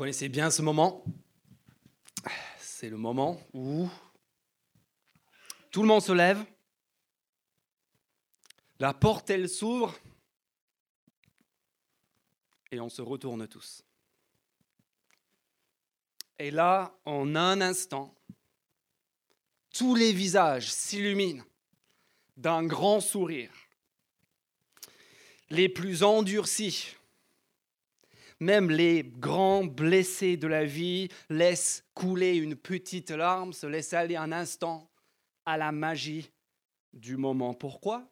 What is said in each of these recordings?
connaissez bien ce moment. C'est le moment où tout le monde se lève, la porte elle s'ouvre et on se retourne tous. Et là, en un instant, tous les visages s'illuminent d'un grand sourire. Les plus endurcis, même les grands blessés de la vie laissent couler une petite larme, se laissent aller un instant à la magie du moment. Pourquoi?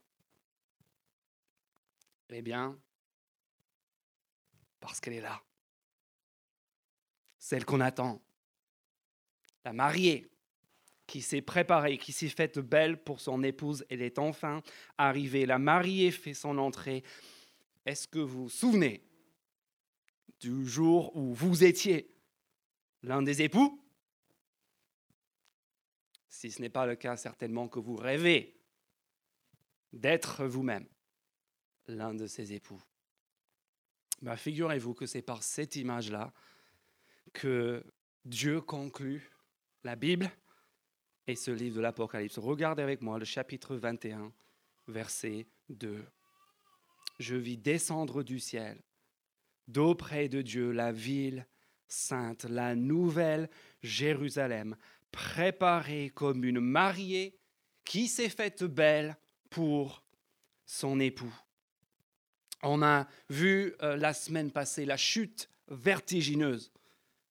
Eh bien, parce qu'elle est là. Celle qu'on attend. La mariée qui s'est préparée, qui s'est faite belle pour son épouse, elle est enfin arrivée. La mariée fait son entrée. Est-ce que vous vous souvenez du jour où vous étiez l'un des époux Si ce n'est pas le cas, certainement que vous rêvez d'être vous-même l'un de ces époux. Ben, Figurez-vous que c'est par cette image-là que Dieu conclut la Bible et ce livre de l'Apocalypse. Regardez avec moi le chapitre 21, verset 2. Je vis descendre du ciel d'auprès de Dieu la ville sainte, la nouvelle Jérusalem, préparée comme une mariée qui s'est faite belle pour son époux. On a vu euh, la semaine passée la chute vertigineuse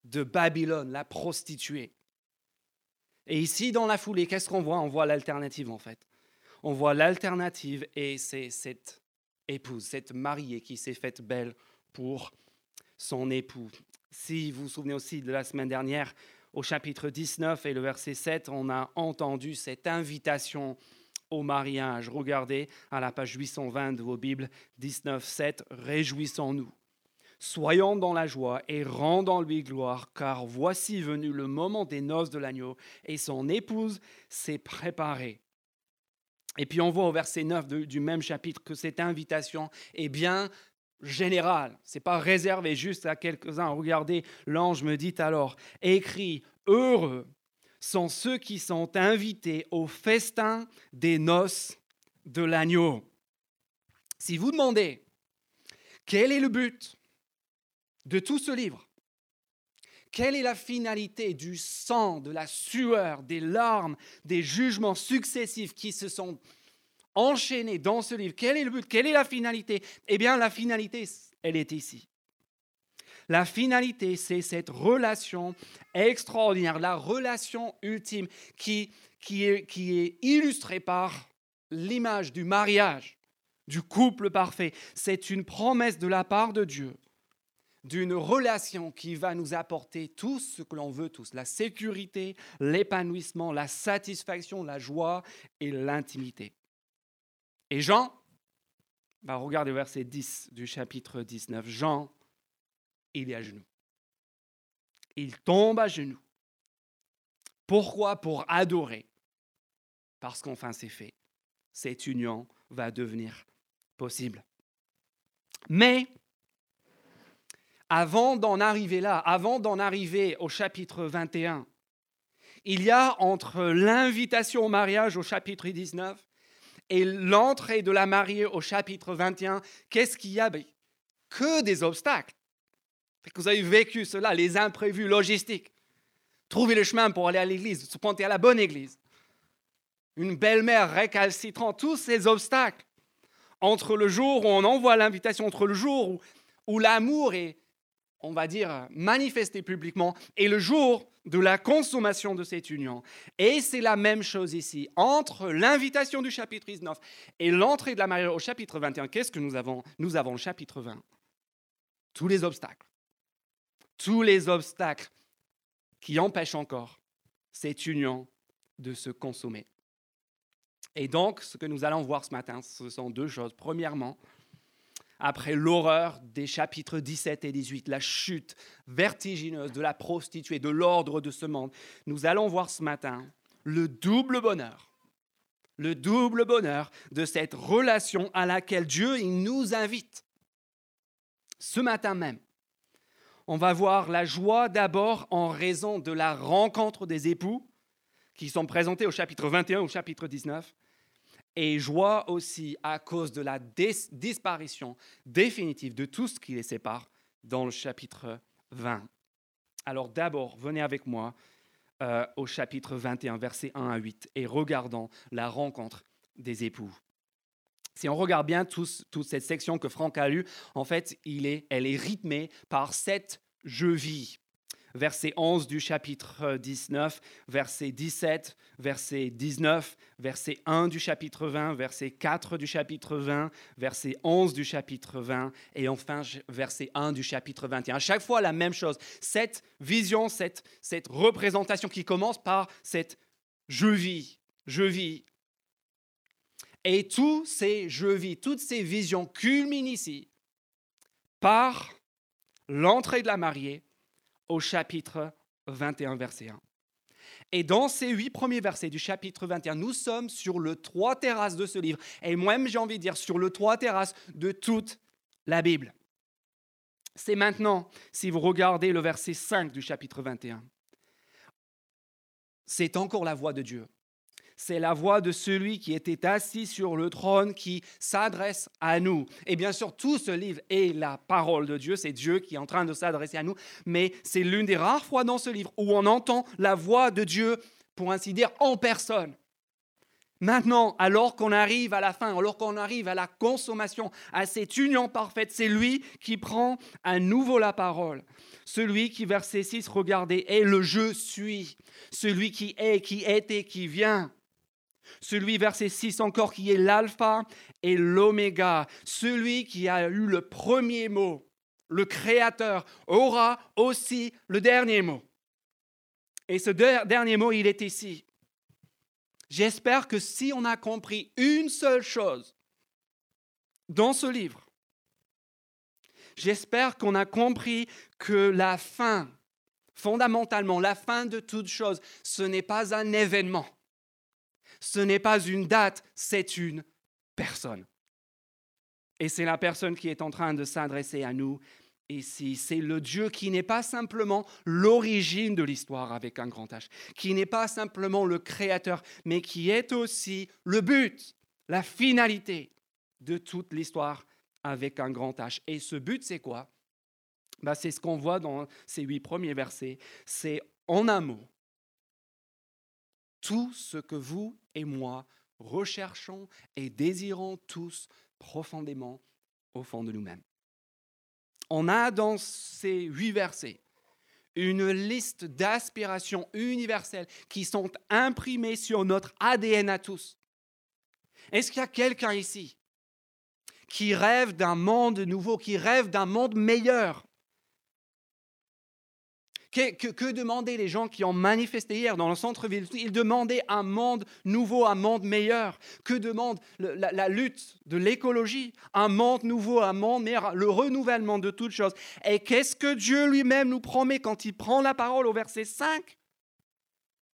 de Babylone, la prostituée. Et ici, dans la foulée, qu'est-ce qu'on voit? On voit l'alternative en fait. On voit l'alternative et c'est cette épouse, cette mariée qui s'est faite belle pour son époux. Si vous vous souvenez aussi de la semaine dernière, au chapitre 19 et le verset 7, on a entendu cette invitation au mariage. Regardez à la page 820 de vos Bibles, 19, 7, Réjouissons-nous. Soyons dans la joie et rendons-lui gloire, car voici venu le moment des noces de l'agneau, et son épouse s'est préparée. Et puis on voit au verset 9 du même chapitre que cette invitation est bien général. Ce n'est pas réservé juste à quelques-uns. Regardez, l'ange me dit alors, écrit, heureux sont ceux qui sont invités au festin des noces de l'agneau. Si vous demandez quel est le but de tout ce livre, quelle est la finalité du sang, de la sueur, des larmes, des jugements successifs qui se sont enchaîné dans ce livre. Quel est le but? Quelle est la finalité? Eh bien, la finalité, elle est ici. La finalité, c'est cette relation extraordinaire, la relation ultime qui, qui, est, qui est illustrée par l'image du mariage, du couple parfait. C'est une promesse de la part de Dieu d'une relation qui va nous apporter tout ce que l'on veut tous, la sécurité, l'épanouissement, la satisfaction, la joie et l'intimité. Et Jean, bah regardez verset 10 du chapitre 19. Jean, il est à genoux. Il tombe à genoux. Pourquoi? Pour adorer. Parce qu'enfin c'est fait. Cette union va devenir possible. Mais avant d'en arriver là, avant d'en arriver au chapitre 21, il y a entre l'invitation au mariage au chapitre 19 et l'entrée de la mariée au chapitre 21, qu'est-ce qu'il y a? Ben, Que des obstacles. vous avez vécu cela, les imprévus logistiques. Trouver le chemin pour aller à l'église, se pointer à la bonne église. Une belle-mère récalcitrante, tous ces obstacles. Entre le jour où on envoie l'invitation, entre le jour où, où l'amour est, on va dire, manifesté publiquement, et le jour de la consommation de cette union. Et c'est la même chose ici. Entre l'invitation du chapitre 19 et l'entrée de la mariée au chapitre 21, qu'est-ce que nous avons? Nous avons le chapitre 20. Tous les obstacles. Tous les obstacles qui empêchent encore cette union de se consommer. Et donc, ce que nous allons voir ce matin, ce sont deux choses. Premièrement, après l'horreur des chapitres 17 et 18, la chute vertigineuse de la prostituée, de l'ordre de ce monde, nous allons voir ce matin le double bonheur, le double bonheur de cette relation à laquelle Dieu nous invite. Ce matin même, on va voir la joie d'abord en raison de la rencontre des époux qui sont présentés au chapitre 21 au chapitre 19 et joie aussi à cause de la disparition définitive de tout ce qui les sépare dans le chapitre 20. Alors d'abord, venez avec moi euh, au chapitre 21, versets 1 à 8, et regardons la rencontre des époux. Si on regarde bien toute cette section que Franck a lue, en fait, elle est rythmée par sept je-vis verset 11 du chapitre 19, verset 17, verset 19, verset 1 du chapitre 20, verset 4 du chapitre 20, verset 11 du chapitre 20 et enfin verset 1 du chapitre 21. À chaque fois la même chose. Cette vision, cette, cette représentation qui commence par cette je vis, je vis. Et tous ces je vis, toutes ces visions culminent ici par l'entrée de la mariée au chapitre 21, verset 1. Et dans ces huit premiers versets du chapitre 21, nous sommes sur le trois terrasses de ce livre, et moi-même j'ai envie de dire sur le trois terrasses de toute la Bible. C'est maintenant, si vous regardez le verset 5 du chapitre 21, c'est encore la voix de Dieu c'est la voix de celui qui était assis sur le trône qui s'adresse à nous. Et bien sûr, tout ce livre est la parole de Dieu, c'est Dieu qui est en train de s'adresser à nous, mais c'est l'une des rares fois dans ce livre où on entend la voix de Dieu, pour ainsi dire, en personne. Maintenant, alors qu'on arrive à la fin, alors qu'on arrive à la consommation, à cette union parfaite, c'est lui qui prend à nouveau la parole. Celui qui, verset 6, regardez, est le je suis. Celui qui est, qui était, qui vient. Celui, verset 6 encore, qui est l'alpha et l'oméga, celui qui a eu le premier mot, le créateur, aura aussi le dernier mot. Et ce dernier mot, il est ici. J'espère que si on a compris une seule chose dans ce livre, j'espère qu'on a compris que la fin, fondamentalement, la fin de toute chose, ce n'est pas un événement ce n'est pas une date, c'est une personne. Et c'est la personne qui est en train de s'adresser à nous ici. C'est le Dieu qui n'est pas simplement l'origine de l'histoire avec un grand H, qui n'est pas simplement le créateur, mais qui est aussi le but, la finalité de toute l'histoire avec un grand H. Et ce but, c'est quoi? Bah, C'est ce qu'on voit dans ces huit premiers versets. C'est en un mot, tout ce que vous et moi recherchons et désirons tous profondément au fond de nous-mêmes. On a dans ces huit versets une liste d'aspirations universelles qui sont imprimées sur notre ADN à tous. Est-ce qu'il y a quelqu'un ici qui rêve d'un monde nouveau, qui rêve d'un monde meilleur? Que, demandaient les gens qui ont manifesté hier dans le centre-ville? Ils demandaient un monde nouveau, un monde meilleur. Que demande la, lutte de l'écologie? Un monde nouveau, un monde meilleur, le renouvellement de toutes choses. Et qu'est-ce que Dieu lui-même nous promet quand il prend la parole au verset 5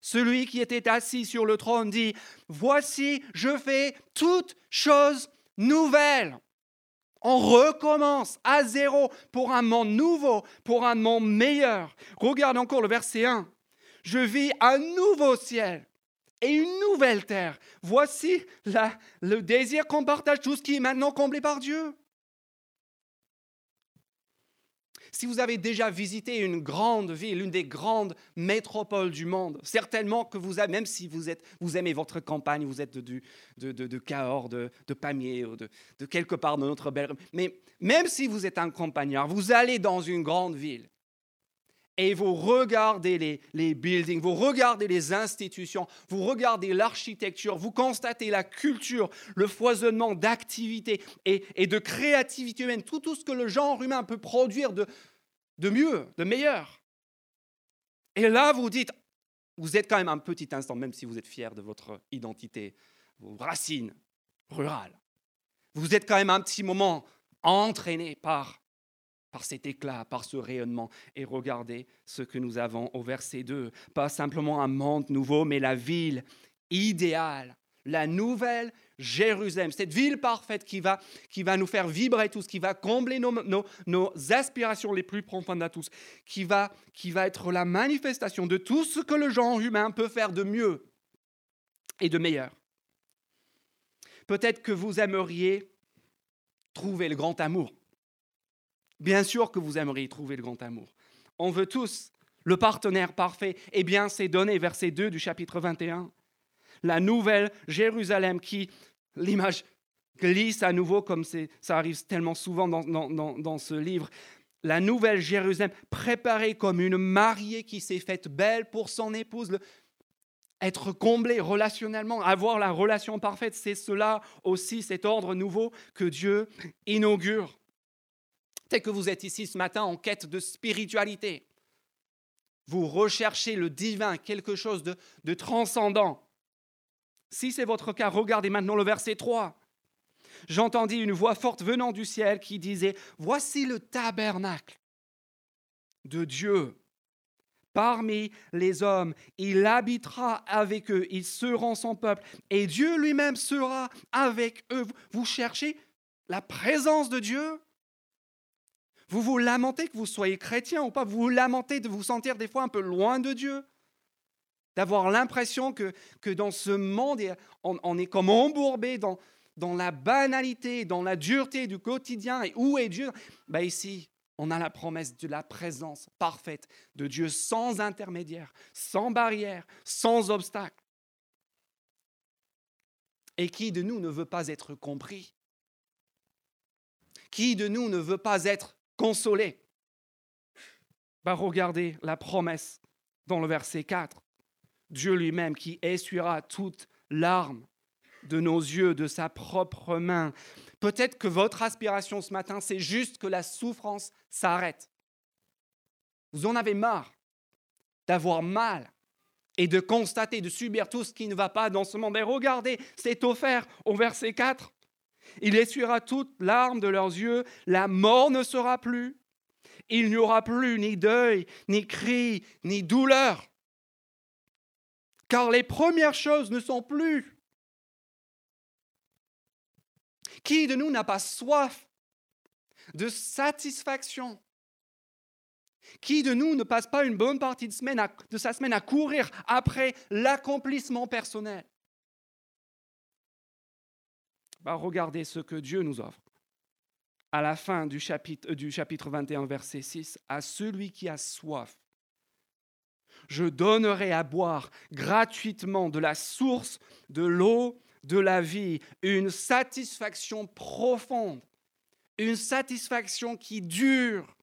celui qui était assis sur le trône dit, Voici, je fais toutes choses nouvelles. On recommence à zéro pour un monde nouveau, pour un monde meilleur. Regarde encore le verset 1. Je vis un nouveau ciel et une nouvelle terre. Voici le désir qu'on partage, tout ce qui est maintenant comblé par Dieu. Si vous avez déjà visité une grande ville, une des grandes métropoles du monde, certainement que vous même si vous, êtes, vous aimez votre campagne, vous êtes de, de, de, de Cahors, de, de Pamiers, ou de, de quelque part de notre belle... Mais même si vous êtes un campagnard, vous allez dans une grande ville et vous regardez les, les, buildings, vous regardez les institutions, vous regardez l'architecture, vous constatez la culture, le foisonnement d'activité et, et, de créativité humaine, tout, tout ce que le genre humain peut produire de, de mieux, de meilleur. Et là, vous dites, vous êtes quand même un petit instant, même si vous êtes fier de votre identité, vos racines rurales, vous êtes quand même un petit moment entraîné par par cet éclat, par ce rayonnement. Et regardez ce que nous avons au verset 2. Pas simplement un monde nouveau, mais la ville idéale, la nouvelle Jérusalem, cette ville parfaite qui va, qui va nous faire vibrer tous, qui va combler nos, nos, aspirations les plus profondes à tous, qui va, qui va être la manifestation de tout ce que le genre humain peut faire de mieux et de meilleur. Peut-être que vous aimeriez trouver le grand amour. Bien sûr que vous aimeriez trouver le grand amour. On veut tous le partenaire parfait. Eh bien, c'est donné, verset 2 du chapitre 21. La nouvelle Jérusalem qui l'image glisse à nouveau, comme ça arrive tellement souvent dans, ce livre. La nouvelle Jérusalem, préparée comme une mariée qui s'est faite belle pour son épouse, être comblée relationnellement, avoir la relation parfaite, c'est cela aussi, cet ordre nouveau que Dieu inaugure. Que vous êtes ici ce matin en quête de spiritualité. Vous recherchez le divin, quelque chose de transcendant. Si c'est votre cas, regardez maintenant le verset 3. J'entendis une voix forte venant du ciel qui disait, Voici le tabernacle de Dieu parmi les hommes. Il habitera avec eux, ils seront son peuple, et Dieu lui-même sera avec eux. Vous cherchez la présence de Dieu? Vous vous lamentez que vous soyez chrétien ou pas? Vous vous lamentez de vous sentir des fois un peu loin de Dieu? D'avoir l'impression que, que dans ce monde, on, est comme embourbé dans, dans la banalité, dans la dureté du quotidien. Et où est Dieu? Ben Ici, on a la promesse de la présence parfaite de Dieu sans intermédiaire, sans barrière, sans obstacle. Et qui de nous ne veut pas être compris? Qui de nous ne veut pas être consolé ben Regardez la promesse dans le verset 4. Dieu lui-même qui essuiera toute larme de nos yeux, de sa propre main. Peut-être que votre aspiration ce matin, c'est juste que la souffrance s'arrête. Vous en avez marre d'avoir mal et de constater, de subir tout ce qui ne va pas dans ce monde. Et regardez, c'est offert au verset 4. Il essuiera toute larme de leurs yeux, la mort ne sera plus. Il n'y aura plus ni deuil, ni cri, ni douleur car les premières choses ne sont plus. Qui de nous n'a pas soif de satisfaction? Qui de nous ne passe pas une bonne partie de, de sa semaine à courir après l'accomplissement personnel? Regardez ce que Dieu nous offre. À la fin du chapitre, du chapitre 21, verset 6, à celui qui a soif, je donnerai à boire gratuitement de la source de l'eau de la vie, une satisfaction profonde, une satisfaction qui dure,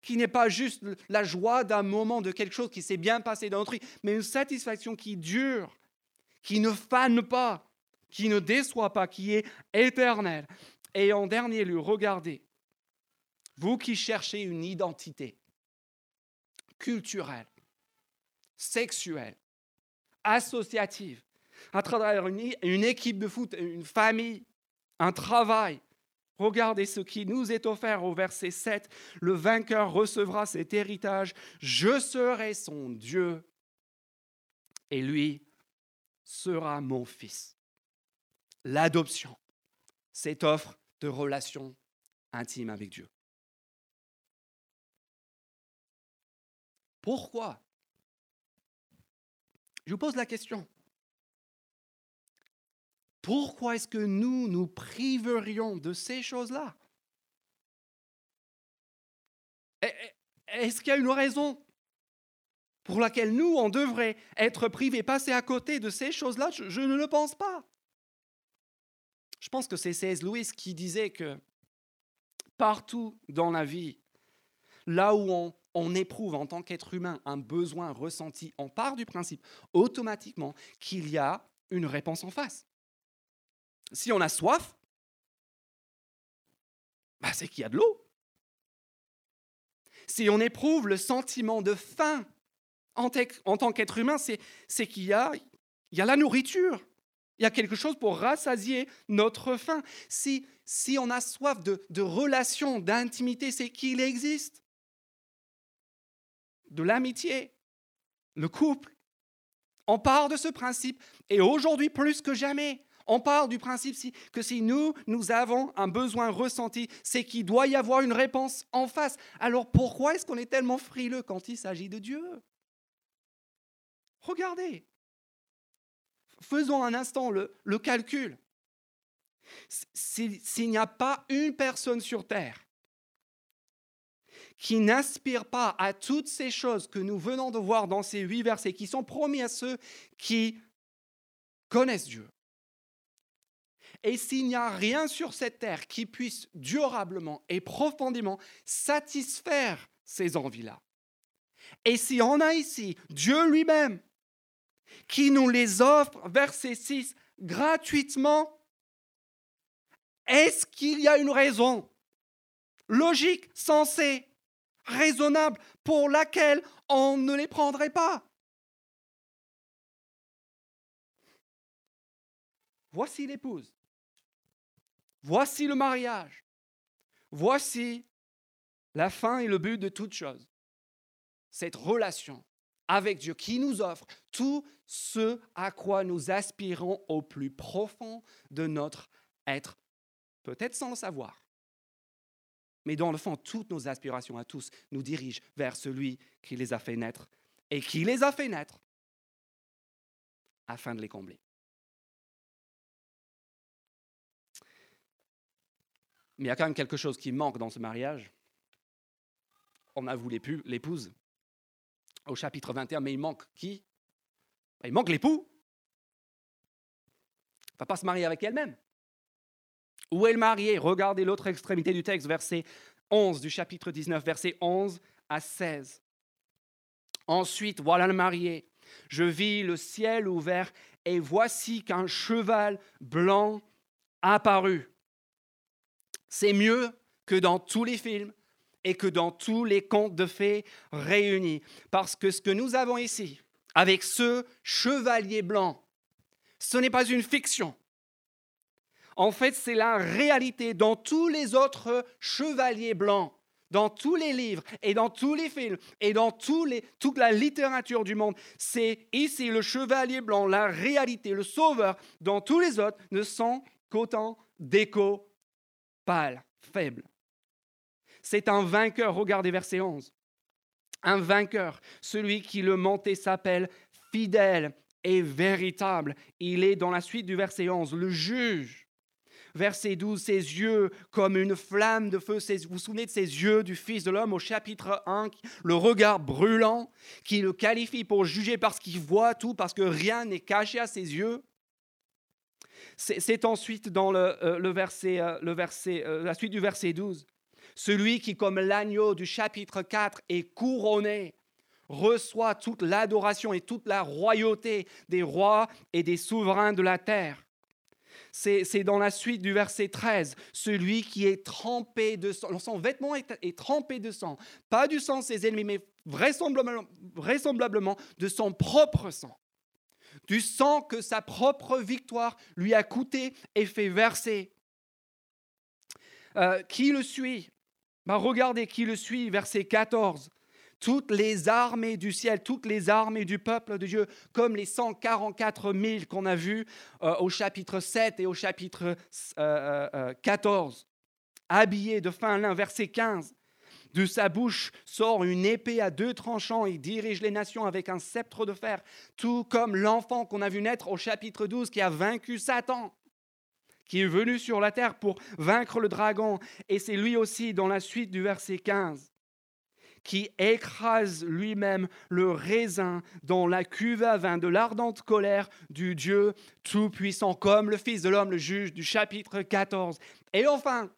qui n'est pas juste la joie d'un moment de quelque chose qui s'est bien passé dans notre vie, mais une satisfaction qui dure, qui ne fane pas, qui ne déçoit pas, qui est éternelle. Et en dernier lieu, regardez, vous qui cherchez une identité culturelle, sexuelle, associative, à travers une, une équipe de foot, une famille, un travail. Regardez ce qui nous est offert au verset 7. Le vainqueur recevra cet héritage. Je serai son Dieu et lui sera mon fils. L'adoption, cette offre de relation intime avec Dieu. Pourquoi? Je vous pose la question. Pourquoi est-ce que nous nous priverions de ces choses-là? Est-ce qu'il y a une raison pour laquelle nous, on devrait être privés, passer à côté de ces choses-là? Je, ne le pense pas. Je pense que c'est C.S. Lewis qui disait que partout dans la vie, là où on, éprouve en tant qu'être humain un besoin ressenti, on part du principe automatiquement qu'il y a une réponse en face. Si on a soif, bah, c'est qu'il y a de l'eau. Si on éprouve le sentiment de faim en, tant qu'être humain, c'est qu'il y a la nourriture. Il y a quelque chose pour rassasier notre faim. Si, si on a soif de, de relation, d'intimité, c'est qu'il existe de l'amitié, le couple. On part de ce principe et aujourd'hui plus que jamais, On parle du principe que si nous, nous avons un besoin ressenti, c'est qu'il doit y avoir une réponse en face. Alors pourquoi est-ce qu'on est tellement frileux quand il s'agit de Dieu? Regardez. Faisons un instant le, calcul. S'il n'y a pas une personne sur Terre qui n'inspire pas à toutes ces choses que nous venons de voir dans ces huit versets, qui sont promis à ceux qui connaissent Dieu. Et s'il n'y a rien sur cette terre qui puisse durablement et profondément satisfaire ces envies-là, et si on a ici Dieu lui-même qui nous les offre, verset 6, gratuitement, est-ce qu'il y a une raison logique, sensée, raisonnable pour laquelle on ne les prendrait pas? Voici l'épouse. Voici le mariage. Voici la fin et le but de toute chose. Cette relation avec Dieu qui nous offre tout ce à quoi nous aspirons au plus profond de notre être, peut-être sans le savoir. Mais dans le fond, toutes nos aspirations à tous nous dirigent vers celui qui les a fait naître et qui les a fait naître afin de les combler. Mais il y a quand même quelque chose qui manque dans ce mariage. On avoue l'épouse au chapitre 21, mais il manque qui? Ben, Il manque l'époux. Il ne va pas se marier avec elle-même. Où est le marié? Regardez l'autre extrémité du texte, verset 11 du chapitre 19, verset 11 à 16. Ensuite, voilà le marié. Je vis le ciel ouvert et voici qu'un cheval blanc apparut. C'est mieux que dans tous les films et que dans tous les contes de fées réunis. Parce que ce que nous avons ici, avec ce chevalier blanc, ce n'est pas une fiction. En fait, c'est la réalité dans tous les autres chevaliers blancs, dans tous les livres et dans tous les films et dans toute la littérature du monde. C'est ici le chevalier blanc, la réalité, le sauveur. Dans tous les autres ne sont qu'autant d'échos pâles, faibles. C'est un vainqueur, regardez verset 11. Un vainqueur, celui qui le montait s'appelle fidèle et véritable. Il est dans la suite du verset 11, le juge verset 12, ses yeux comme une flamme de feu. Vous vous souvenez de ses yeux du Fils de l'homme au chapitre 1, le regard brûlant qui le qualifie pour juger parce qu'il voit tout, parce que rien n'est caché à ses yeux. C'est ensuite dans le, euh, verset, euh, le verset, euh, la suite du verset 12. Celui qui, comme l'agneau du chapitre 4, est couronné, reçoit toute l'adoration et toute la royauté des rois et des souverains de la terre. C'est dans la suite du verset 13, celui qui est trempé de sang, son vêtement est, trempé de sang, pas du sang de ses ennemis, mais vraisemblablement, de son propre sang, du sang que sa propre victoire lui a coûté et fait verser. Euh, qui le suit? Bah, Regardez qui le suit, verset 14 toutes les armées du ciel, toutes les armées du peuple de Dieu, comme les 144 000 qu'on a vus euh, au chapitre 7 et au chapitre 14, euh, euh, habillés de fin lin, verset 15. De sa bouche sort une épée à deux tranchants et dirige les nations avec un sceptre de fer, tout comme l'enfant qu'on a vu naître au chapitre 12 qui a vaincu Satan qui est venu sur la terre pour vaincre le dragon. Et c'est lui aussi dans la suite du verset 15 qui écrase lui-même le raisin dans la cuve à vin de l'ardente colère du Dieu Tout-Puissant, comme le Fils de l'homme, le juge du chapitre 14. Et enfin,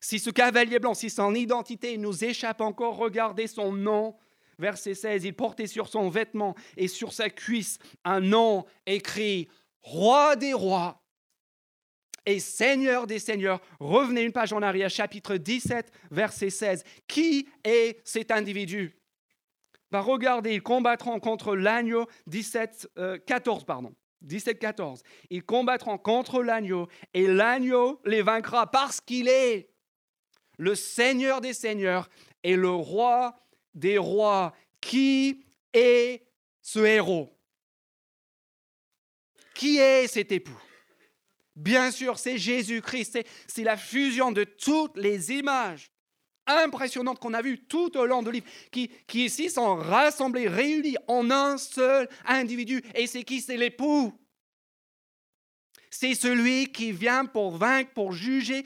si ce cavalier blanc, si son identité nous échappe encore, regardez son nom. Verset 16, il portait sur son vêtement et sur sa cuisse un nom écrit Roi des rois et Seigneur des Seigneurs. Revenez une page en arrière, chapitre 17, verset 16. Qui est cet individu? Va regarder, ils combattront contre l'agneau 17, 14, euh, pardon. 17, 14. Ils combattront contre l'agneau et l'agneau les vaincra parce qu'il est le Seigneur des Seigneurs et le roi des rois. Qui est ce héros? Qui est cet époux? Bien sûr, c'est Jésus-Christ, c'est la fusion de toutes les images impressionnantes qu'on a vues tout au long de livre, qui, ici sont rassemblées, réunies en un seul individu. Et c'est qui? C'est l'époux. C'est celui qui vient pour vaincre, pour juger,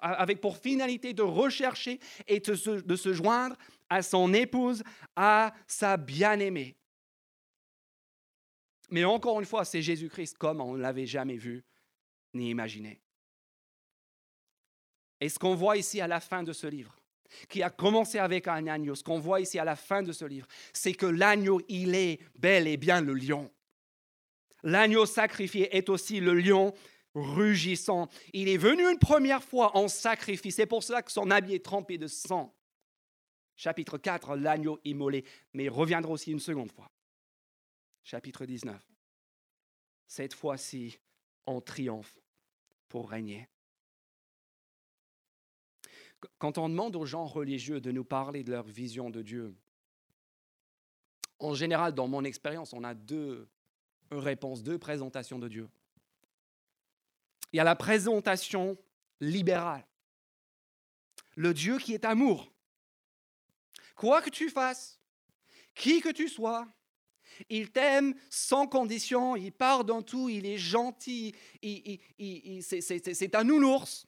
avec pour finalité de rechercher et de se joindre à son épouse, à sa bien-aimée. Mais encore une fois, c'est Jésus-Christ comme on ne l'avait jamais vu ni imaginé. Et ce qu'on voit ici à la fin de ce livre, qui a commencé avec un agneau, ce qu'on voit ici à la fin de ce livre, c'est que l'agneau, il est bel et bien le lion. L'agneau sacrifié est aussi le lion rugissant. Il est venu une première fois en sacrifice. C'est pour cela que son habit est trempé de sang. Chapitre 4, l'agneau immolé. Mais il reviendra aussi une seconde fois chapitre 19. Cette fois-ci, on triomphe pour régner. Quand on demande aux gens religieux de nous parler de leur vision de Dieu, en général, dans mon expérience, on a deux réponses, deux présentations de Dieu. Il y a la présentation libérale. Le Dieu qui est amour. Quoi que tu fasses, qui que tu sois, il t'aime sans condition, il pardonne tout, il est gentil, c'est un nounours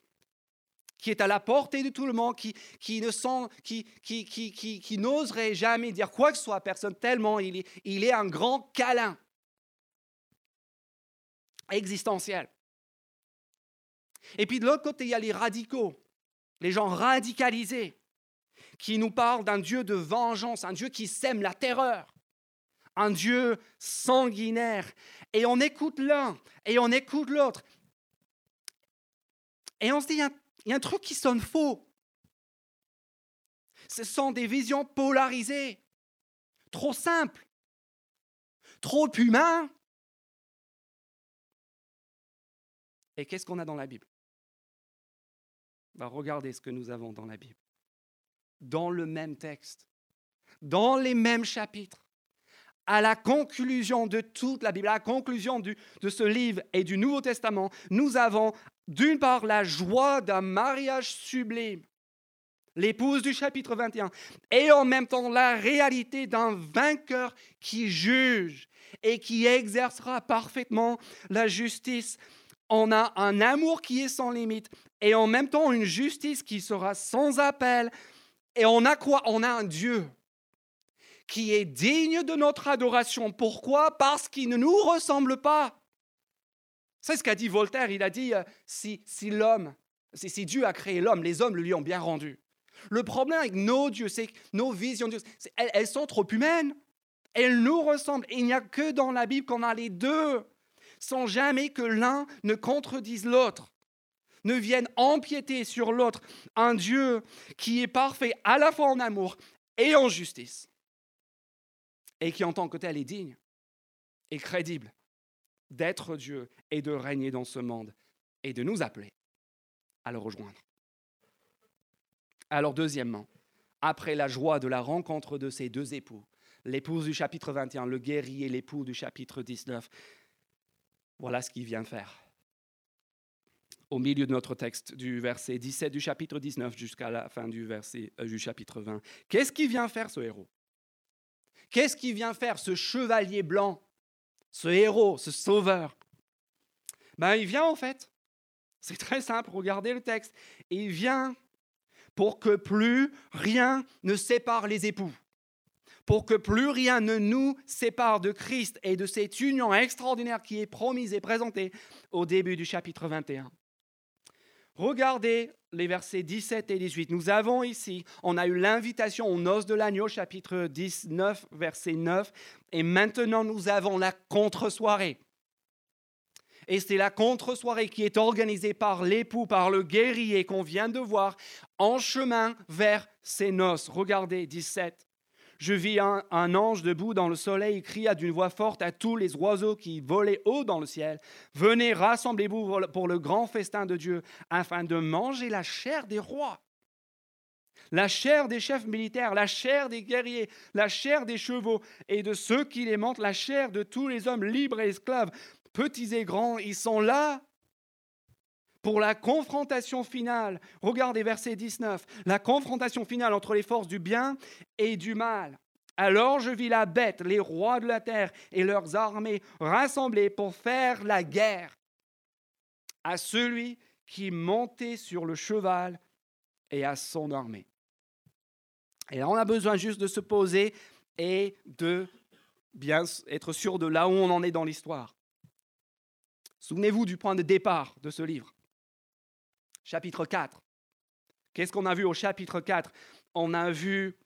qui est à la portée de tout le monde, qui, ne sent, qui, n'oserait jamais dire quoi que ce soit à personne, tellement il est un grand câlin existentiel. Et puis de l'autre côté, il y a les radicaux, les gens radicalisés, qui nous parlent d'un Dieu de vengeance, un Dieu qui sème la terreur, un Dieu sanguinaire. Et on écoute l'un et on écoute l'autre. Et on se dit, il y, a un truc qui sonne faux. Ce sont des visions polarisées, trop simples, trop humains. Et qu'est-ce qu'on a dans la Bible? Bah, Regardez ce que nous avons dans la Bible. Dans le même texte, dans les mêmes chapitres, à la conclusion de toute la Bible, à la conclusion de ce livre et du Nouveau Testament, nous avons d'une part la joie d'un mariage sublime, l'épouse du chapitre 21, et en même temps la réalité d'un vainqueur qui juge et qui exercera parfaitement la justice. On a un amour qui est sans limite et en même temps une justice qui sera sans appel. Et on a quoi? On a un Dieu qui est digne de notre adoration. Pourquoi? Parce qu'il ne nous ressemble pas. C'est ce qu'a dit Voltaire. Il a dit, euh, si, si l'homme, si, Dieu a créé l'homme, les hommes lui ont bien rendu. Le problème avec nos dieux, c'est que nos visions de Dieu, elles, elles, sont trop humaines. Elles nous ressemblent. Il n'y a que dans la Bible qu'on a les deux, sans jamais que l'un ne contredise l'autre ne vienne empiéter sur l'autre, un Dieu qui est parfait à la fois en amour et en justice et qui en tant que tel est digne et crédible d'être Dieu et de régner dans ce monde et de nous appeler à le rejoindre. Alors deuxièmement, après la joie de la rencontre de ces deux époux, l'épouse du chapitre 21, le guerrier, l'époux du chapitre 19, voilà ce qu'il vient faire. Au milieu de notre texte, du verset 17 du chapitre 19 jusqu'à la fin du, verset, euh, du chapitre 20, qu'est-ce qu'il vient faire ce héros? Qu'est-ce qu'il vient faire ce chevalier blanc, ce héros, ce sauveur? Ben, Il vient en fait, c'est très simple, regardez le texte, il vient pour que plus rien ne sépare les époux, pour que plus rien ne nous sépare de Christ et de cette union extraordinaire qui est promise et présentée au début du chapitre 21. Regardez les versets 17 et 18. Nous avons ici, on a eu l'invitation aux noces de l'agneau, chapitre 19, verset 9, et maintenant nous avons la contre-soirée. Et c'est la contre-soirée qui est organisée par l'époux, par le guerrier qu'on vient de voir, en chemin vers ses noces. Regardez 17. Je vis un, ange debout dans le soleil, il cria d'une voix forte à tous les oiseaux qui volaient haut dans le ciel, Venez, rassemblez-vous pour le grand festin de Dieu, afin de manger la chair des rois, la chair des chefs militaires, la chair des guerriers, la chair des chevaux et de ceux qui les montent, la chair de tous les hommes libres et esclaves, petits et grands, ils sont là pour la confrontation finale. Regardez verset 19, la confrontation finale entre les forces du bien et du mal. Alors je vis la bête, les rois de la terre et leurs armées rassemblés pour faire la guerre à celui qui montait sur le cheval et à son armée. Et là, on a besoin juste de se poser et de bien être sûr de là où on en est dans l'histoire. Souvenez-vous du point de départ de ce livre. Chapitre 4. Qu'est-ce qu'on a vu au chapitre 4 On a vu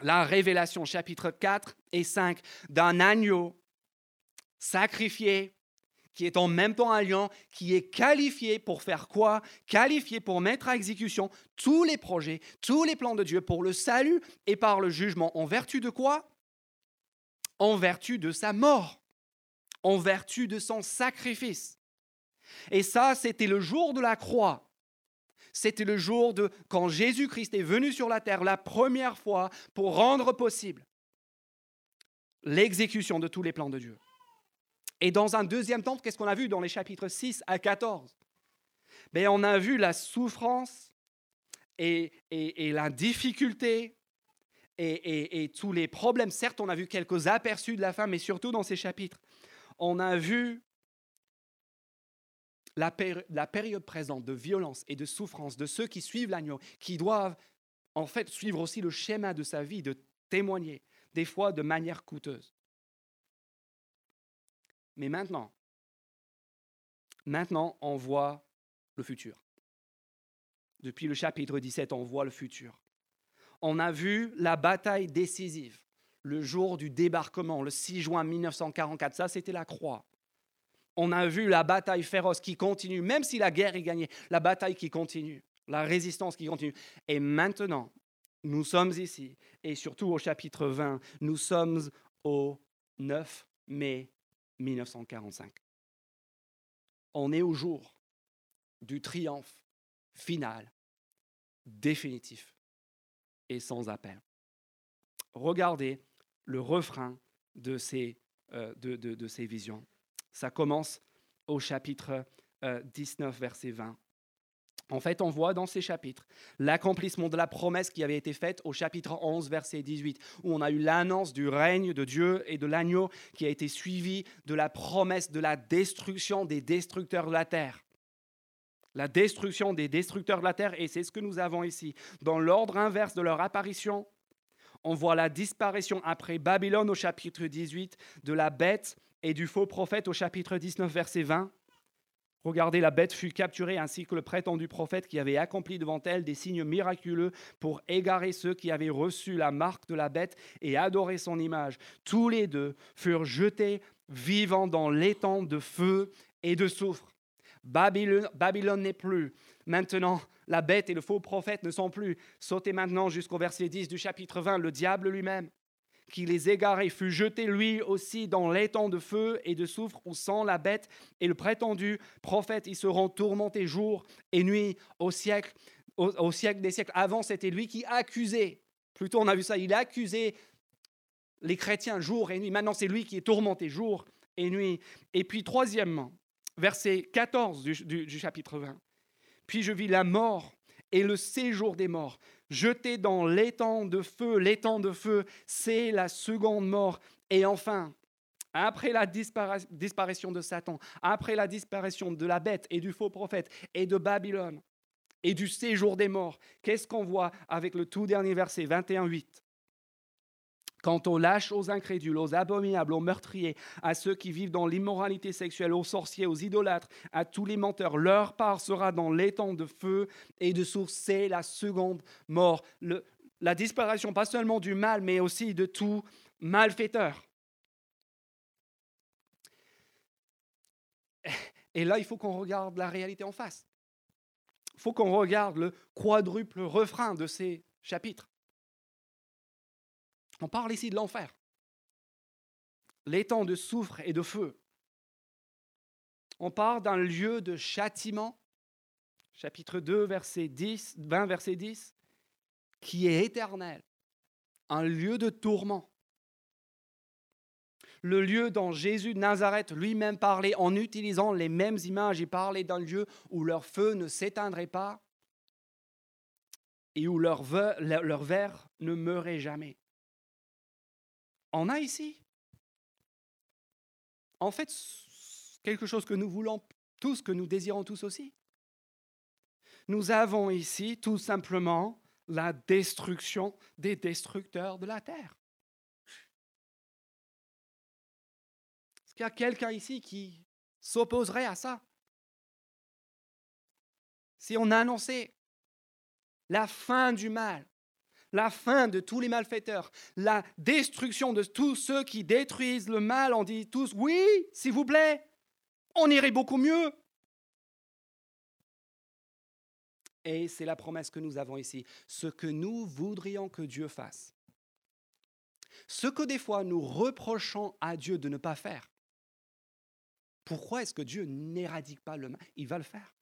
la révélation, chapitre 4 et 5, d'un agneau sacrifié qui est en même temps un lion, qui est qualifié pour faire quoi? Qualifié pour mettre à exécution tous les projets, tous les plans de Dieu pour le salut et par le jugement. En vertu de quoi? En vertu de sa mort, en vertu de son sacrifice. Et ça, c'était le jour de la croix. C'était le jour de quand Jésus-Christ est venu sur la terre la première fois pour rendre possible l'exécution de tous les plans de Dieu. Et dans un deuxième temps, qu'est-ce qu'on a vu dans les chapitres 6 à 14 ben, On a vu la souffrance et, la difficulté et, et, tous les problèmes. Certes, on a vu quelques aperçus de la fin, mais surtout dans ces chapitres, on a vu la, période présente de violence et de souffrance de ceux qui suivent l'agneau, qui doivent en fait suivre aussi le schéma de sa vie, de témoigner, des fois de manière coûteuse. Mais maintenant, maintenant, on voit le futur. Depuis le chapitre 17, on voit le futur. On a vu la bataille décisive, le jour du débarquement, le 6 juin 1944. Ça, c'était la croix. On a vu la bataille féroce qui continue, même si la guerre est gagnée, la bataille qui continue, la résistance qui continue. Et maintenant, nous sommes ici, et surtout au chapitre 20, nous sommes au 9 mai 1945. On est au jour du triomphe final, définitif et sans appel. Regardez le refrain de ces, euh, visions. Ça commence au chapitre 19, euh, verset 20. En fait, on voit dans ces chapitres l'accomplissement de la promesse qui avait été faite au chapitre 11, verset 18, où on a eu l'annonce du règne de Dieu et de l'agneau qui a été suivi de la promesse de la destruction des destructeurs de la terre. La destruction des destructeurs de la terre, et c'est ce que nous avons ici. Dans l'ordre inverse de leur apparition, on voit la disparition après Babylone au chapitre 18, de la bête et du faux prophète au chapitre 19, verset 20. Regardez, la bête fut capturée ainsi que le prétendu prophète qui avait accompli devant elle des signes miraculeux pour égarer ceux qui avaient reçu la marque de la bête et adoré son image. Tous les deux furent jetés vivants dans l'étang de feu et de soufre. Babylone, n'est plus. Maintenant, la bête et le faux prophète ne sont plus. Sautez maintenant jusqu'au verset 10 du chapitre 20, le diable lui-même qui les égarait fut jeté lui aussi dans l'étang de feu et de soufre où sent la bête et le prétendu prophète. Ils seront tourmentés jour et nuit au siècle, au, siècle des siècles. Avant, c'était lui qui accusait. Plutôt, on a vu ça, il accusait les chrétiens jour et nuit. Maintenant, c'est lui qui est tourmenté jour et nuit. Et puis, troisièmement, verset 14 du, du chapitre 20. Puis je vis la mort et le séjour des morts jeté dans l'étang de feu. L'étang de feu, c'est la seconde mort. Et enfin, après la disparition de Satan, après la disparition de la bête et du faux prophète et de Babylone et du séjour des morts, qu'est-ce qu'on voit avec le tout dernier verset 21.8 Quant aux lâches, aux incrédules, aux abominables, aux meurtriers, à ceux qui vivent dans l'immoralité sexuelle, aux sorciers, aux idolâtres, à tous les menteurs, leur part sera dans l'étang de feu et de source. C'est la seconde mort. la disparition, pas seulement du mal, mais aussi de tout malfaiteur. Et là, il faut qu'on regarde la réalité en face. Il faut qu'on regarde le quadruple refrain de ces chapitres. On parle ici de l'enfer. Temps de soufre et de feu. On parle d'un lieu de châtiment, chapitre 2, verset 10, 20, verset 10, qui est éternel, un lieu de tourment. le lieu dont Jésus de Nazareth lui-même parlait en utilisant les mêmes images. Il parlait d'un lieu où leur feu ne s'éteindrait pas et où leur, leur verre ne meurait jamais. On a ici, en fait, quelque chose que nous voulons tous, que nous désirons tous aussi. Nous avons ici tout simplement la destruction des destructeurs de la terre. Est-ce qu'il y a quelqu'un ici qui s'opposerait à ça? Si on annonçait la fin du mal, la fin de tous les malfaiteurs, la destruction de tous ceux qui détruisent le mal, on dit tous oui, s'il vous plaît, on irait beaucoup mieux. Et c'est la promesse que nous avons ici, ce que nous voudrions que Dieu fasse. Ce que des fois nous reprochons à Dieu de ne pas faire. Pourquoi est-ce que Dieu n'éradique pas le mal? Il va le faire.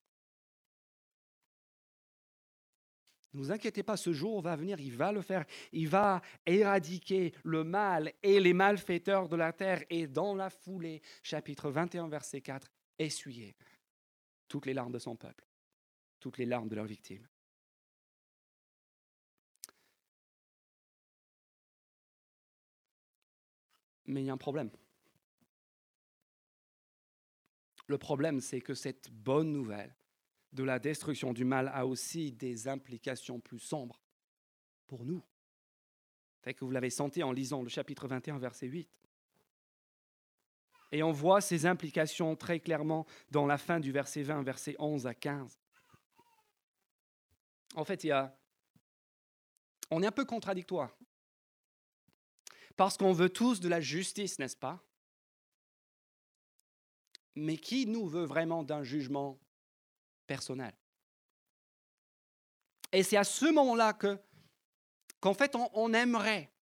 Ne vous inquiétez pas, ce jour va venir, il va le faire. Il va éradiquer le mal et les malfaiteurs de la terre. Et dans la foulée, chapitre 21, verset 4, essuyer toutes les larmes de son peuple, toutes les larmes de leurs victimes. Mais il y a un problème. Le problème, c'est que cette bonne nouvelle, de la destruction du mal a aussi des implications plus sombres pour nous. Fait que vous l'avez senti en lisant le chapitre 21, verset 8. Et on voit ces implications très clairement dans la fin du verset 20, verset 11 à 15. En fait, il y a, on est un peu contradictoire. Parce qu'on veut tous de la justice, n'est-ce pas? Mais qui nous veut vraiment d'un jugement personnel. Et c'est à ce moment-là que, qu'en fait, on, aimerait,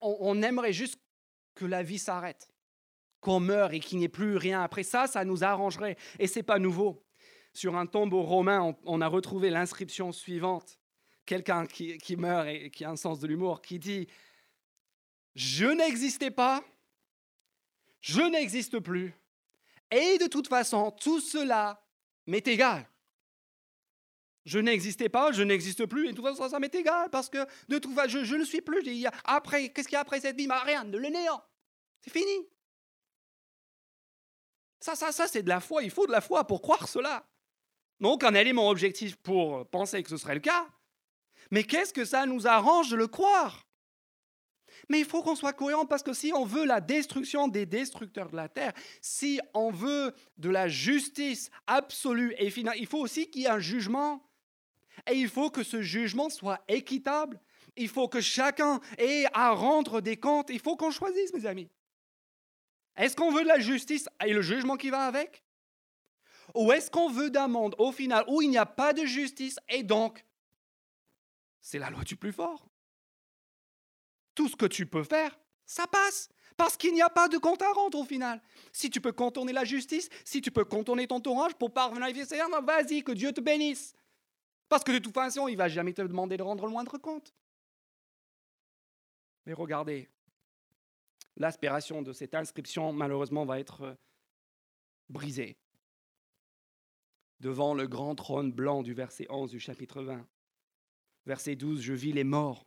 on, aimerait juste que la vie s'arrête, qu'on meure et qu'il n'y ait plus rien après ça, ça nous arrangerait. Et c'est pas nouveau. Sur un tombeau romain, on, a retrouvé l'inscription suivante. Quelqu'un qui, qui meurt et qui a un sens de l'humour, qui dit Je n'existais pas, je n'existe plus, et de toute façon, tout cela m'est égal. Je n'existais pas, je n'existe plus, et de toute ça m'est égal, parce que de toute façon, je, ne suis plus. après, qu'est-ce qu'il y a après cette vie? Bah, Rien, de le néant. C'est fini. Ça, ça, ça, c'est de la foi. Il faut de la foi pour croire cela. Donc, un élément objectif pour penser que ce serait le cas. Mais qu'est-ce que ça nous arrange de le croire? Mais il faut qu'on soit cohérent parce que si on veut la destruction des destructeurs de la terre, si on veut de la justice absolue et finale, il faut aussi qu'il y ait un jugement. Et il faut que ce jugement soit équitable. Il faut que chacun ait à rendre des comptes. Il faut qu'on choisisse, mes amis. Est-ce qu'on veut de la justice et le jugement qui va avec? Ou est-ce qu'on veut d'un monde, au final, où il n'y a pas de justice et donc, c'est la loi du plus fort tout ce que tu peux faire, ça passe. Parce qu'il n'y a pas de compte à rendre au final. Si tu peux contourner la justice, si tu peux contourner ton entourage pour parvenir à vivre vas-y, que Dieu te bénisse. Parce que de toute façon, il ne va jamais te demander de rendre le moindre compte. Mais regardez, l'aspiration de cette inscription, malheureusement, va être euh, brisée. Devant le grand trône blanc du verset 11 du chapitre 20. Verset 12, je vis les morts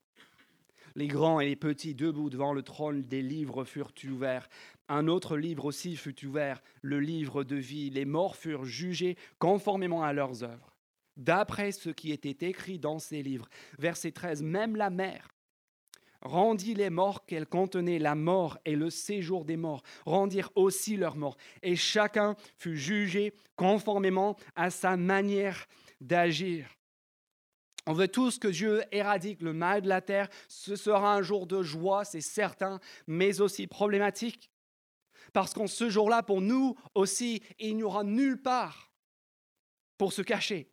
les grands et les petits debout devant le trône, des livres furent ouverts. Un autre livre aussi fut ouvert, le livre de vie. Les morts furent jugés conformément à leurs œuvres, d'après ce qui était écrit dans ces livres. Verset 13, même la mer rendit les morts qu'elle contenait, la mort et le séjour des morts, rendirent aussi leurs morts, et chacun fut jugé conformément à sa manière d'agir. On veut tous que Dieu éradique le mal de la terre. Ce sera un jour de joie, c'est certain, mais aussi problématique. Parce qu'en ce jour-là, pour nous aussi, il n'y aura nulle part pour se cacher.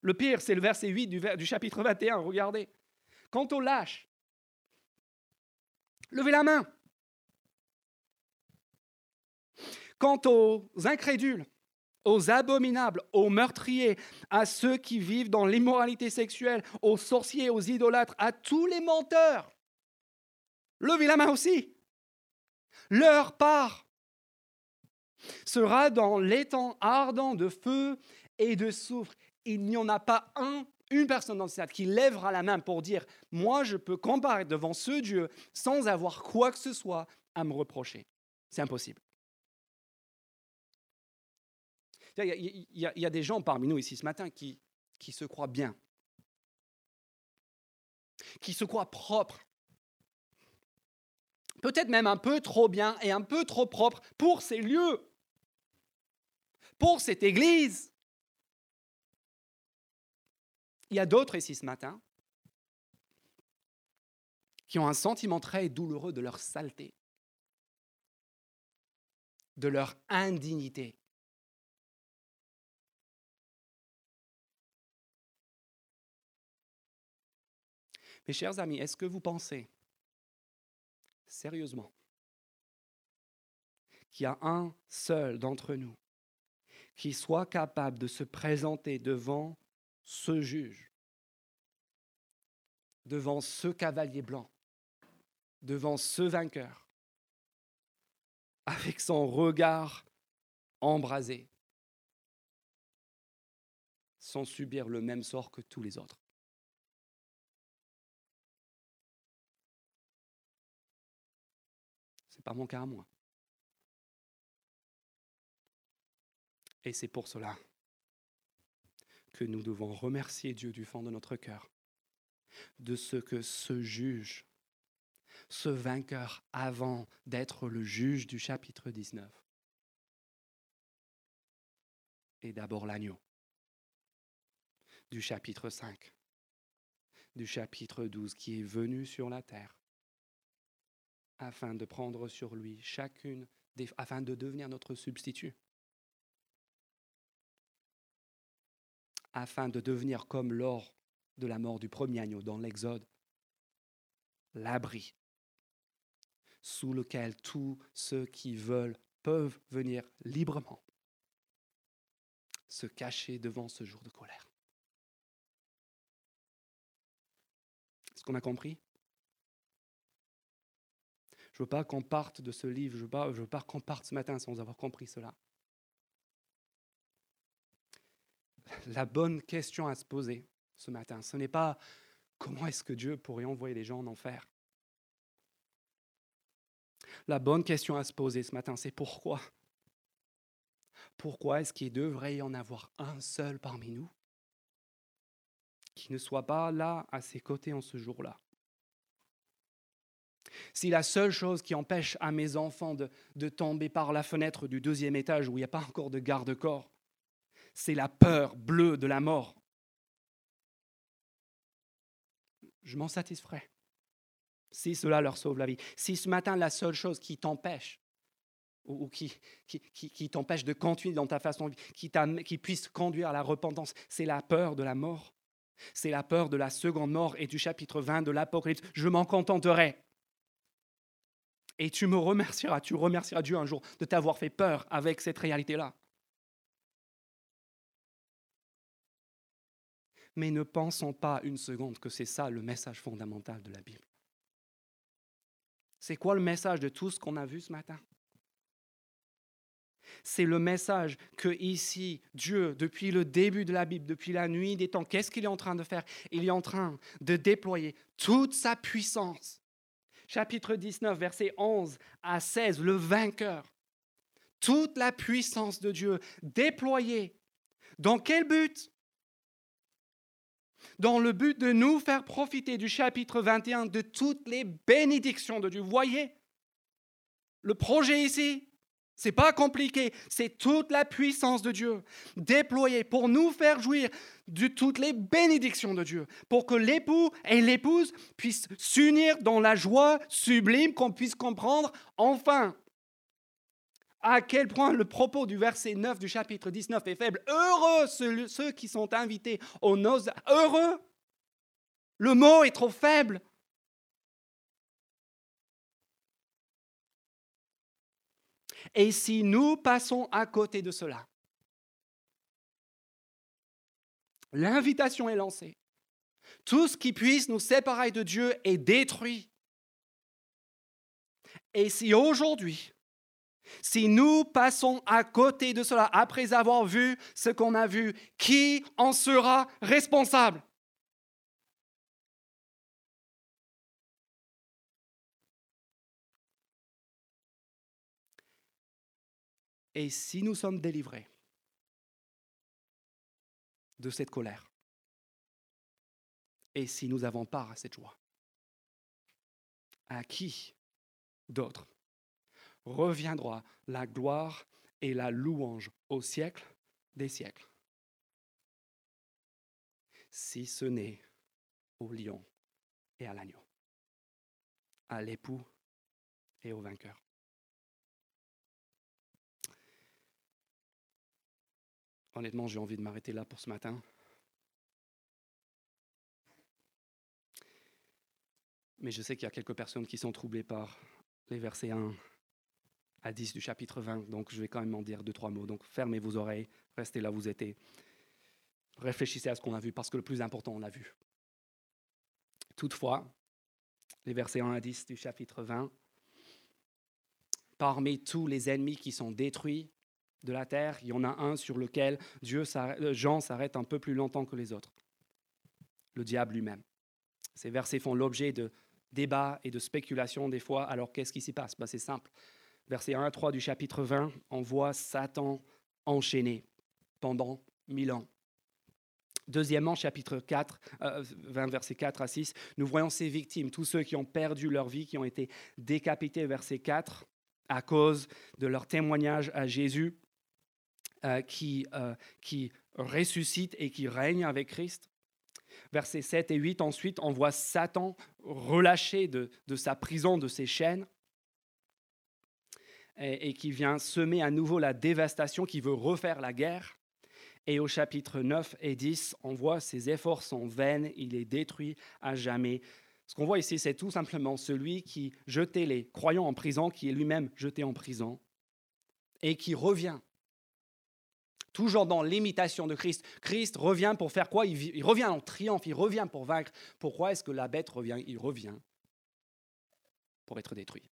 Le pire, c'est le verset 8 du, du chapitre 21. Regardez. Quant aux lâches, levez la main. Quant aux incrédules, aux abominables, aux meurtriers, à ceux qui vivent dans l'immoralité sexuelle, aux sorciers, aux idolâtres, à tous les menteurs. Levez la main aussi. Leur part sera dans l'étang ardent de feu et de soufre. Il n'y en a pas un, une personne dans le stade qui lèvera la main pour dire Moi, je peux comparaître devant ce Dieu sans avoir quoi que ce soit à me reprocher. C'est impossible. Il y, a, des gens parmi nous ici ce matin qui, qui se croient bien, qui se croient propres, peut-être même un peu trop bien et un peu trop propre pour ces lieux, pour cette église. Il y a d'autres ici ce matin qui ont un sentiment très douloureux de leur saleté, de leur indignité. Mes chers amis, est-ce que vous pensez sérieusement qu'il y a un seul d'entre nous qui soit capable de se présenter devant ce juge, devant ce cavalier blanc, devant ce vainqueur, avec son regard embrasé, sans subir le même sort que tous les autres? Pas mon cas à moi. Et c'est pour cela que nous devons remercier Dieu du fond de notre cœur de ce que ce juge, ce vainqueur, avant d'être le juge du chapitre 19, est d'abord l'agneau du chapitre 5, du chapitre 12, qui est venu sur la terre afin de prendre sur lui chacune, des, afin de devenir notre substitut. afin de devenir comme lors de la mort du premier agneau dans l'Exode, l'abri sous lequel tous ceux qui veulent peuvent venir librement se cacher devant ce jour de colère. Est-ce qu'on a compris? Je veux pas qu'on parte de ce livre, je veux veux pas qu'on parte ce matin sans avoir compris cela. la bonne question à se poser ce matin. Ce n'est pas comment est-ce que Dieu pourrait envoyer les gens en enfer? La bonne question à se poser ce matin, c'est pourquoi? Pourquoi est-ce qu'il devrait y en avoir un seul parmi nous qui ne soit pas là à ses côtés en ce jour-là? Si la seule chose qui empêche à mes enfants de, de tomber par la fenêtre du deuxième étage où il n'y a pas encore de garde-corps, c'est la peur bleue de la mort. Je m'en satisferai si cela leur sauve la vie. Si ce matin, la seule chose qui t'empêche ou, qui, qui, t'empêche de continuer dans ta façon de qui, qui puisse conduire à la repentance, c'est la peur de la mort. C'est la peur de la seconde mort et du chapitre 20 de l'Apocalypse. Je m'en contenterai. Et tu me remercieras, tu remercieras Dieu un jour de t'avoir fait peur avec cette réalité-là. Mais ne pensons pas une seconde que c'est ça le message fondamental de la Bible. C'est quoi le message de tout ce qu'on a vu ce matin? C'est le message que ici, Dieu, depuis le début de la Bible, depuis la nuit des temps, qu'est-ce qu'il est en train de faire? Il est en train de déployer toute sa puissance. Chapitre 19, versets 11 à 16, le vainqueur. Toute la puissance de Dieu déployée. Dans quel but? Dans le but de nous faire profiter du chapitre 21 de toutes les bénédictions de Dieu. Voyez, le projet ici, c'est pas compliqué, c'est toute la puissance de Dieu déployée pour nous faire jouir de toutes les bénédictions de Dieu, pour que l'époux et l'épouse puissent s'unir dans la joie sublime qu'on puisse comprendre enfin à quel point le propos du verset 9 du chapitre 19 est faible. Heureux ceux, qui sont invités aux noces. Heureux. Le mot est trop faible. Et si nous passons à côté de cela, l'invitation est lancée. Tout ce qui puisse nous séparer de Dieu est détruit. Et si aujourd'hui, si nous passons à côté de cela après avoir vu ce qu'on a vu, qui en sera responsable? Et si nous sommes délivrés de cette colère, et si nous avons part à cette joie, à qui d'autre reviendra la gloire et la louange au siècle des siècles, si ce n'est au lion et à l'agneau, à l'époux et au vainqueur. Honnêtement, j'ai envie de m'arrêter là pour ce matin. Mais je sais qu'il y a quelques personnes qui sont troublées par les versets 1 à 10 du chapitre 20, donc je vais quand même en dire deux, trois mots. Donc fermez vos oreilles, restez là où vous êtes. Réfléchissez à ce qu'on a vu, parce que le plus important, on l'a vu. Toutefois, les versets 1 à 10 du chapitre 20, parmi tous les ennemis qui sont détruits, de la terre, il y en a un sur lequel euh, Jean s'arrête un peu plus longtemps que les autres. Le diable lui-même. Ces versets font l'objet de débats et de spéculations des fois. Alors qu'est-ce qui s'y passe? Ben, C'est simple. Verset 1 à 3 du chapitre 20, on voit Satan enchaîné pendant mille ans. Deuxièmement, chapitre 4, 20, versets 4 à 6, nous voyons ces victimes, tous ceux qui ont perdu leur vie, qui ont été décapités, verset 4, à cause de leur témoignage à Jésus. Euh, qui, euh, qui ressuscite et qui règne avec Christ. Versets 7 et 8, ensuite, on voit Satan relâché de, de sa prison, de ses chaînes, et, et, qui vient semer à nouveau la dévastation, qui veut refaire la guerre. Et au chapitre 9 et 10, on voit ses efforts sont vains, il est détruit à jamais. Ce qu'on voit ici, c'est tout simplement celui qui jetait les croyants en prison, qui est lui-même jeté en prison, et qui revient toujours dans l'imitation de Christ. Christ revient pour faire quoi? Il, revient en triomphe, il revient pour vaincre. Pourquoi est-ce que la bête revient? Il revient pour être détruit.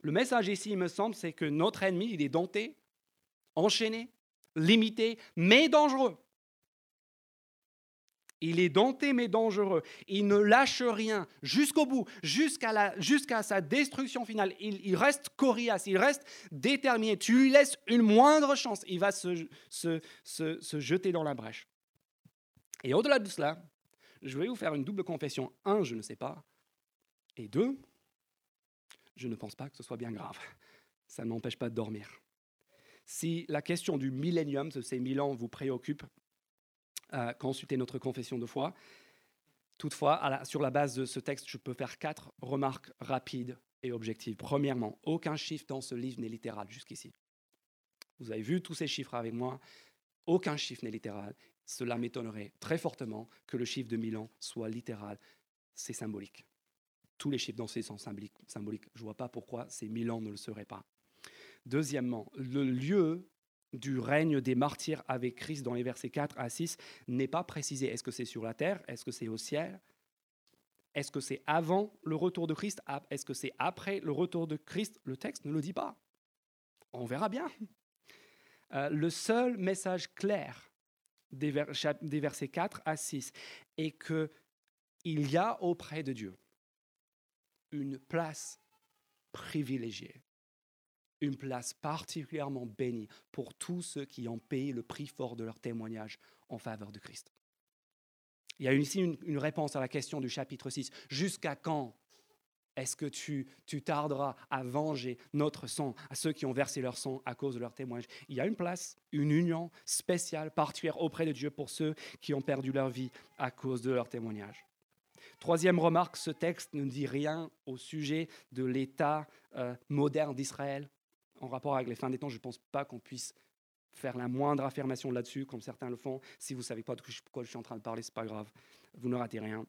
Le message ici, il me semble, c'est que notre ennemi, il est dompté, enchaîné, limité, mais dangereux. Il est dompté mais dangereux. Il ne lâche rien jusqu'au bout, jusqu'à sa destruction finale. Il, reste coriace, il reste déterminé. Tu lui laisses une moindre chance, il va se, se jeter dans la brèche. Et au-delà de cela, je vais vous faire une double confession. Un, je ne sais pas. Et deux, je ne pense pas que ce soit bien grave. Ça ne m'empêche pas de dormir. Si la question du millénium, de ces mille ans, vous préoccupe, consulter notre confession de foi. Toutefois, sur la base de ce texte, je peux faire quatre remarques rapides et objectives. Premièrement, aucun chiffre dans ce livre n'est littéral jusqu'ici. Vous avez vu tous ces chiffres avec moi. Aucun chiffre n'est littéral. Cela m'étonnerait très fortement que le chiffre de Milan soit littéral. C'est symbolique. Tous les chiffres dans ces sont symboliques. Je ne vois pas pourquoi ces Milan ne le seraient pas. Deuxièmement, le lieu du règne des martyrs avec Christ dans les versets 4 à 6 n'est pas précisé. Est-ce que c'est sur la terre? Est-ce que c'est au ciel? Est-ce que c'est avant le retour de Christ? Est-ce que c'est après le retour de Christ? Le texte ne le dit pas. On verra bien. Euh, le seul message clair des, des versets 4 à 6 est que il y a auprès de Dieu une place privilégiée une place particulièrement bénie pour tous ceux qui ont payé le prix fort de leur témoignage en faveur de Christ. Il y a ici une, réponse à la question du chapitre 6. Jusqu'à quand est-ce que tu, tarderas à venger notre sang, à ceux qui ont versé leur sang à cause de leur témoignage? Il y a une place, une union spéciale, particulière auprès de Dieu pour ceux qui ont perdu leur vie à cause de leur témoignage. Troisième remarque, ce texte ne dit rien au sujet de l'état euh, moderne d'Israël en rapport avec les fins des temps, je ne pense pas qu'on puisse faire la moindre affirmation là-dessus, comme certains le font. Si vous ne savez pas de quoi je suis en train de parler, ce n'est pas grave. Vous ne ratez rien.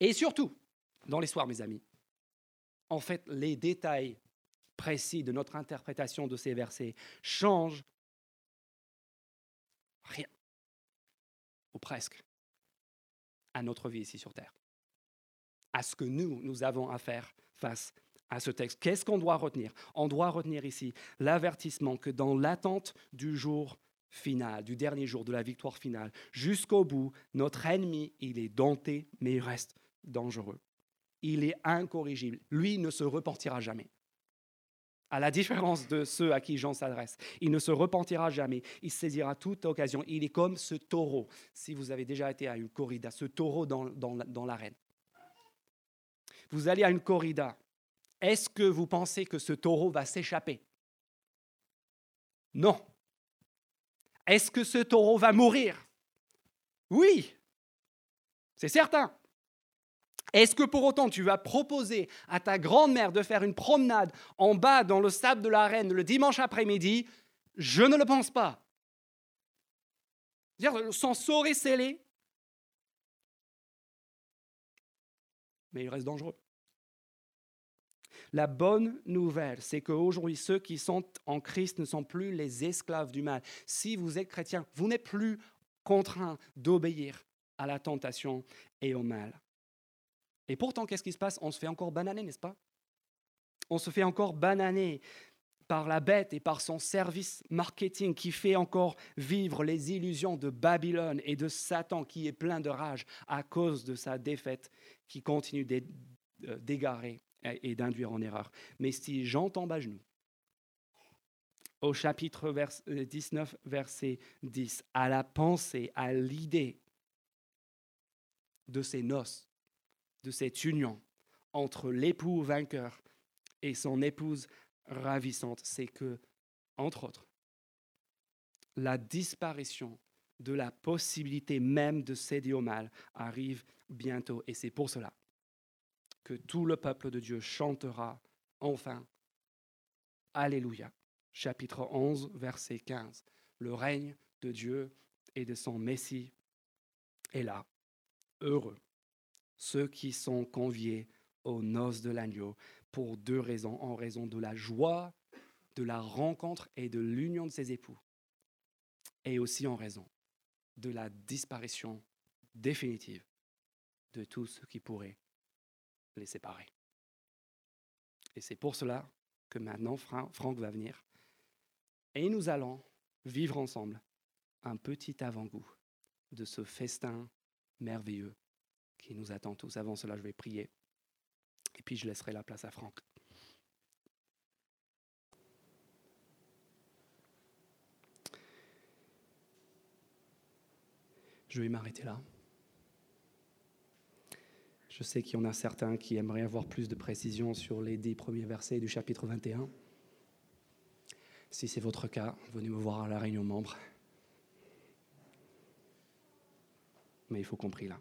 Et surtout, dans l'histoire, mes amis, en fait, les détails précis de notre interprétation de ces versets changent rien, ou presque, à notre vie ici sur Terre, à ce que nous, nous avons à faire face à ce texte. Qu'est-ce qu'on doit retenir? On doit retenir ici l'avertissement que dans l'attente du jour final, du dernier jour, de la victoire finale, jusqu'au bout, notre ennemi, il est denté, mais il reste dangereux. Il est incorrigible. Lui ne se repentira jamais. À la différence de ceux à qui Jean s'adresse, il ne se repentira jamais, il saisira toute occasion. Il est comme ce taureau, si vous avez déjà été à une corrida, ce taureau dans, dans l'arène. Vous allez à une corrida, est-ce que vous pensez que ce taureau va s'échapper? Non. Est-ce que ce taureau va mourir? Oui, c'est certain. Est-ce que pour autant tu vas proposer à ta grand-mère de faire une promenade en bas dans le sable de l'arène le dimanche après-midi? Je ne le pense pas. Son sort est scellé, mais il reste dangereux. La bonne nouvelle, c'est qu'aujourd'hui, ceux qui sont en Christ ne sont plus les esclaves du mal. Si vous êtes chrétien, vous n'êtes plus contraint d'obéir à la tentation et au mal. Et pourtant, qu'est-ce qui se passe? On se fait encore bananer, n'est-ce pas? On se fait encore bananer par la bête et par son service marketing qui fait encore vivre les illusions de Babylone et de Satan qui est plein de rage à cause de sa défaite qui continue euh, d'égarer et d'induire en erreur. Mais si j'entends à genoux, au chapitre 19, euh, verset 10, à la pensée, à l'idée de ces noces, de cette union entre l'époux vainqueur et son épouse ravissante, c'est que, entre autres, la disparition de la possibilité même de céder au mal arrive bientôt. Et c'est pour cela tout le peuple de Dieu chantera enfin Alléluia. Chapitre 11, verset 15. Le règne de Dieu et de son Messie est là. Heureux ceux qui sont conviés aux noces de l'agneau pour deux raisons. En raison de la joie de la rencontre et de l'union de ses époux. Et aussi en raison de la disparition définitive de tout ce qui pourrait les séparer. Et c'est pour cela que maintenant Franck va venir et nous allons vivre ensemble un petit avant-goût de ce festin merveilleux qui nous attend tous. Avant cela, je vais prier et puis je laisserai la place à Franck. Je vais m'arrêter là. Je sais qu'il y en a certains qui aimeraient avoir plus de précision sur les dix premiers versets du chapitre 21. Si c'est votre cas, venez me voir à la réunion membre. Mais il faut compris là.